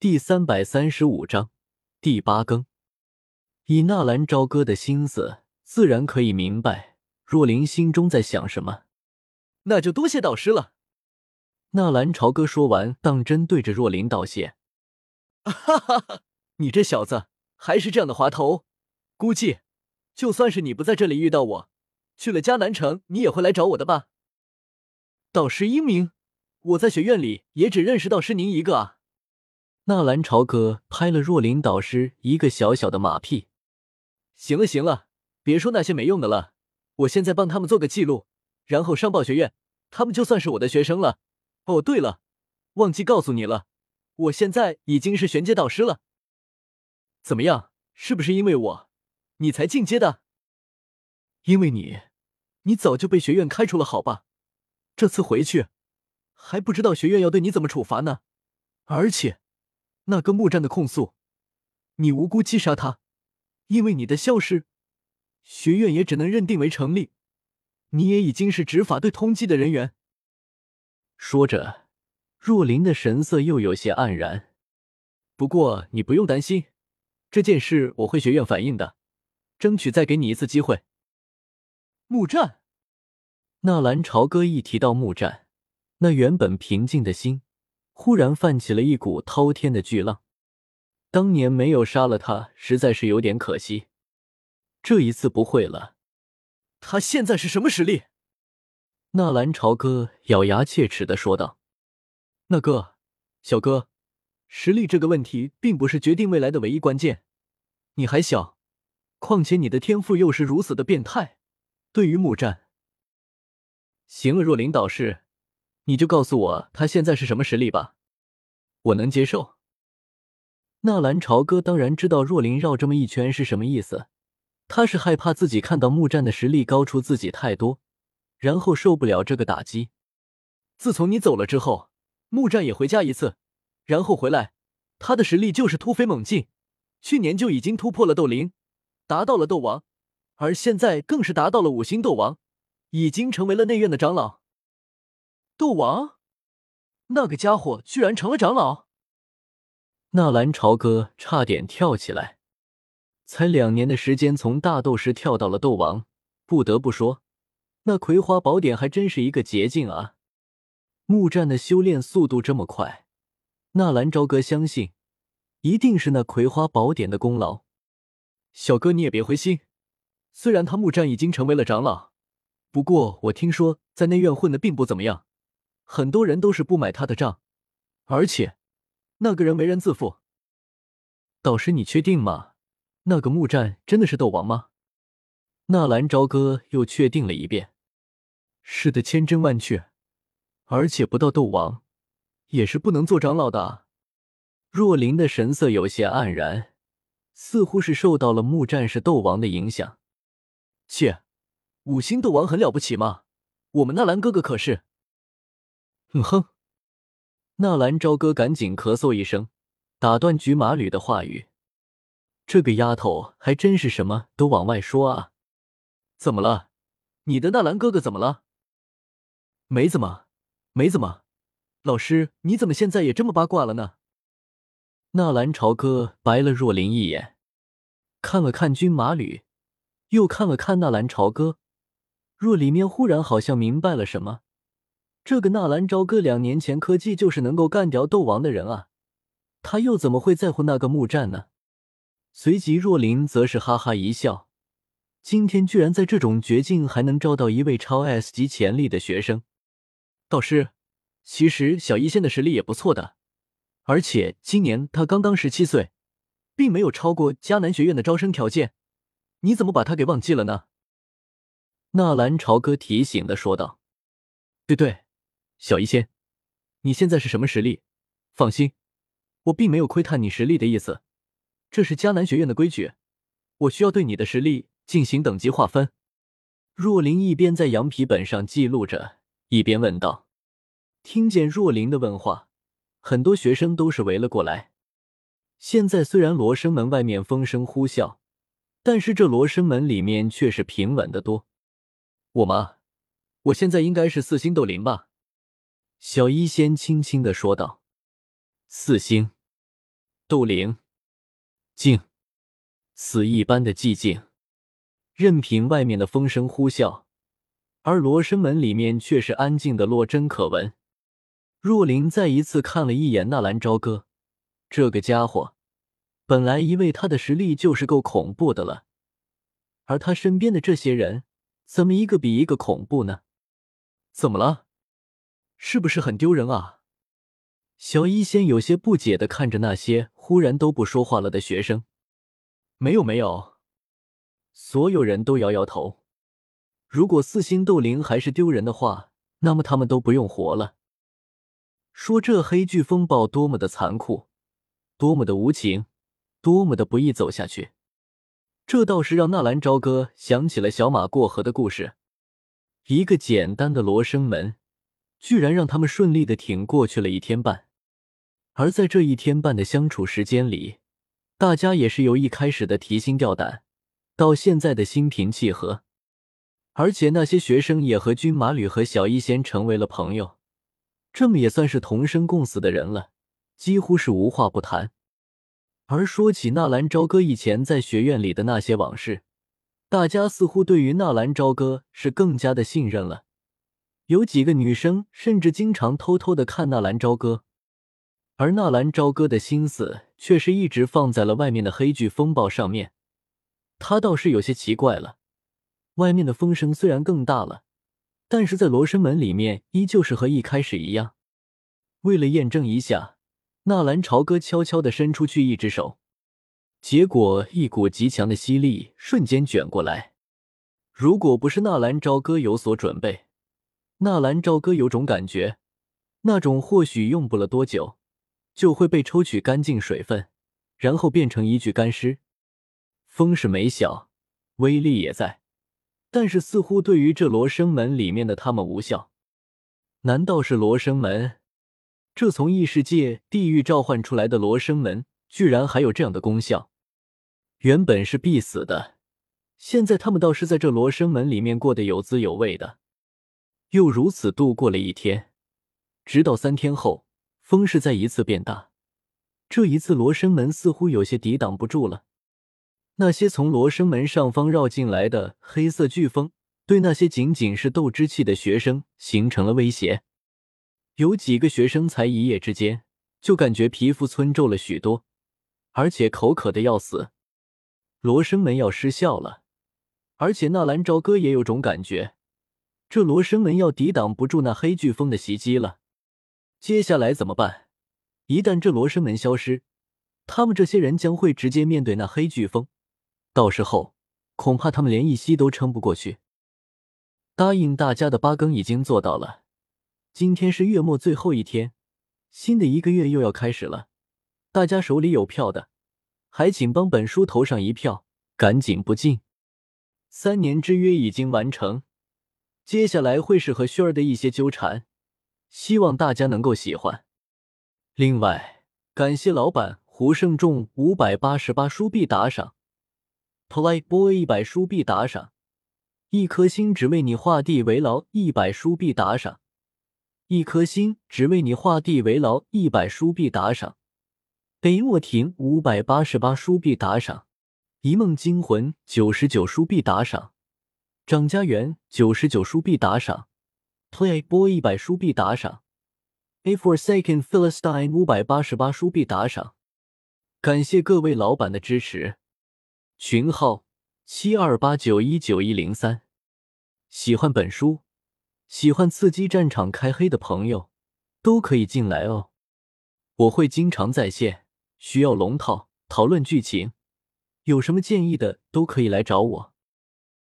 第三百三十五章第八更。以纳兰朝歌的心思，自然可以明白若琳心中在想什么。那就多谢导师了。纳兰朝歌说完，当真对着若琳道谢。哈哈哈，你这小子还是这样的滑头。估计就算是你不在这里遇到我，去了迦南城，你也会来找我的吧？导师英明，我在学院里也只认识导师您一个啊。纳兰朝歌拍了若琳导师一个小小的马屁。行了行了，别说那些没用的了，我现在帮他们做个记录，然后上报学院，他们就算是我的学生了。哦，对了，忘记告诉你了，我现在已经是玄阶导师了。怎么样，是不是因为我，你才进阶的？因为你，你早就被学院开除了，好吧？这次回去，还不知道学院要对你怎么处罚呢。而且，那个木战的控诉，你无辜击杀他，因为你的消失，学院也只能认定为成立。你也已经是执法队通缉的人员。说着，若琳的神色又有些黯然。不过你不用担心，这件事我会学院反映的，争取再给你一次机会。木战，纳兰朝歌一提到木战，那原本平静的心忽然泛起了一股滔天的巨浪。当年没有杀了他，实在是有点可惜。这一次不会了。他现在是什么实力？纳兰朝歌咬牙切齿的说道：“那个小哥，实力这个问题并不是决定未来的唯一关键。你还小，况且你的天赋又是如此的变态。对于木战，行了，若琳导师，你就告诉我他现在是什么实力吧，我能接受。”纳兰朝歌当然知道若琳绕这么一圈是什么意思，他是害怕自己看到木战的实力高出自己太多。然后受不了这个打击。自从你走了之后，木战也回家一次，然后回来，他的实力就是突飞猛进。去年就已经突破了斗灵，达到了斗王，而现在更是达到了五星斗王，已经成为了内院的长老。斗王，那个家伙居然成了长老！纳兰朝歌差点跳起来。才两年的时间，从大斗师跳到了斗王，不得不说。那葵花宝典还真是一个捷径啊！木战的修炼速度这么快，纳兰朝歌相信一定是那葵花宝典的功劳。小哥你也别灰心，虽然他木战已经成为了长老，不过我听说在内院混的并不怎么样，很多人都是不买他的账，而且那个人为人自负。导师，你确定吗？那个木战真的是斗王吗？纳兰朝歌又确定了一遍：“是的，千真万确，而且不到斗王，也是不能做长老的。”若琳的神色有些黯然，似乎是受到了木战士斗王的影响。切，五星斗王很了不起吗？我们纳兰哥哥可是……嗯哼，纳兰朝歌赶紧咳嗽一声，打断菊马吕的话语：“这个丫头还真是什么都往外说啊。”怎么了？你的纳兰哥哥怎么了？没怎么，没怎么。老师，你怎么现在也这么八卦了呢？纳兰朝歌白了若琳一眼，看了看军马吕，又看了看纳兰朝歌。若里面忽然好像明白了什么。这个纳兰朝歌两年前科技就是能够干掉斗王的人啊，他又怎么会在乎那个木战呢？随即若琳则是哈哈一笑。今天居然在这种绝境还能招到一位超 S 级潜力的学生，导师，其实小医仙的实力也不错的，而且今年他刚刚十七岁，并没有超过迦南学院的招生条件，你怎么把他给忘记了呢？纳兰朝歌提醒的说道：“对对，小医仙，你现在是什么实力？放心，我并没有窥探你实力的意思，这是迦南学院的规矩，我需要对你的实力。”进行等级划分。若琳一边在羊皮本上记录着，一边问道：“听见若琳的问话，很多学生都是围了过来。现在虽然罗生门外面风声呼啸，但是这罗生门里面却是平稳的多。我吗？我现在应该是四星斗灵吧？”小医仙轻轻的说道：“四星。”斗灵，静，死一般的寂静，任凭外面的风声呼啸，而罗生门里面却是安静的落针可闻。若琳再一次看了一眼纳兰朝歌，这个家伙，本来以为他的实力就是够恐怖的了，而他身边的这些人，怎么一个比一个恐怖呢？怎么了？是不是很丢人啊？小医仙有些不解的看着那些忽然都不说话了的学生。没有，没有。所有人都摇摇头。如果四星斗灵还是丢人的话，那么他们都不用活了。说这黑巨风暴多么的残酷，多么的无情，多么的不易走下去。这倒是让纳兰朝歌想起了小马过河的故事。一个简单的罗生门，居然让他们顺利的挺过去了一天半。而在这一天半的相处时间里，大家也是由一开始的提心吊胆，到现在的心平气和。而且那些学生也和军马吕和小医仙成为了朋友，这么也算是同生共死的人了，几乎是无话不谈。而说起纳兰朝歌以前在学院里的那些往事，大家似乎对于纳兰朝歌是更加的信任了。有几个女生甚至经常偷偷的看纳兰朝歌。而纳兰朝歌的心思却是一直放在了外面的黑巨风暴上面，他倒是有些奇怪了。外面的风声虽然更大了，但是在罗生门里面依旧是和一开始一样。为了验证一下，纳兰朝歌悄悄的伸出去一只手，结果一股极强的吸力瞬间卷过来。如果不是纳兰朝歌有所准备，纳兰朝歌有种感觉，那种或许用不了多久。就会被抽取干净水分，然后变成一具干尸。风是没小，威力也在，但是似乎对于这罗生门里面的他们无效。难道是罗生门？这从异世界地狱召唤出来的罗生门，居然还有这样的功效？原本是必死的，现在他们倒是在这罗生门里面过得有滋有味的。又如此度过了一天，直到三天后。风势再一次变大，这一次罗生门似乎有些抵挡不住了。那些从罗生门上方绕进来的黑色飓风，对那些仅仅是斗之气的学生形成了威胁。有几个学生才一夜之间就感觉皮肤皴皱了许多，而且口渴的要死。罗生门要失效了，而且纳兰朝歌也有种感觉，这罗生门要抵挡不住那黑飓风的袭击了。接下来怎么办？一旦这罗生门消失，他们这些人将会直接面对那黑飓风，到时候恐怕他们连一息都撑不过去。答应大家的八更已经做到了，今天是月末最后一天，新的一个月又要开始了。大家手里有票的，还请帮本书投上一票，赶紧不进。三年之约已经完成，接下来会是和薰儿的一些纠缠。希望大家能够喜欢。另外，感谢老板胡胜众五百八十八书币打赏，Playboy 一百书币打赏，一颗心只为你画地为牢一百书币打赏，一颗心只为你画地为牢一百书币打赏。北莫亭五百八十八书币打赏，一梦惊魂九十九书币打赏，张家园九十九书币打赏。Playboy 一百书币打赏，A Forsaken Philistine 五百八十八书币打赏，感谢各位老板的支持。群号七二八九一九一零三，喜欢本书，喜欢刺激战场开黑的朋友都可以进来哦。我会经常在线，需要龙套讨论剧情，有什么建议的都可以来找我。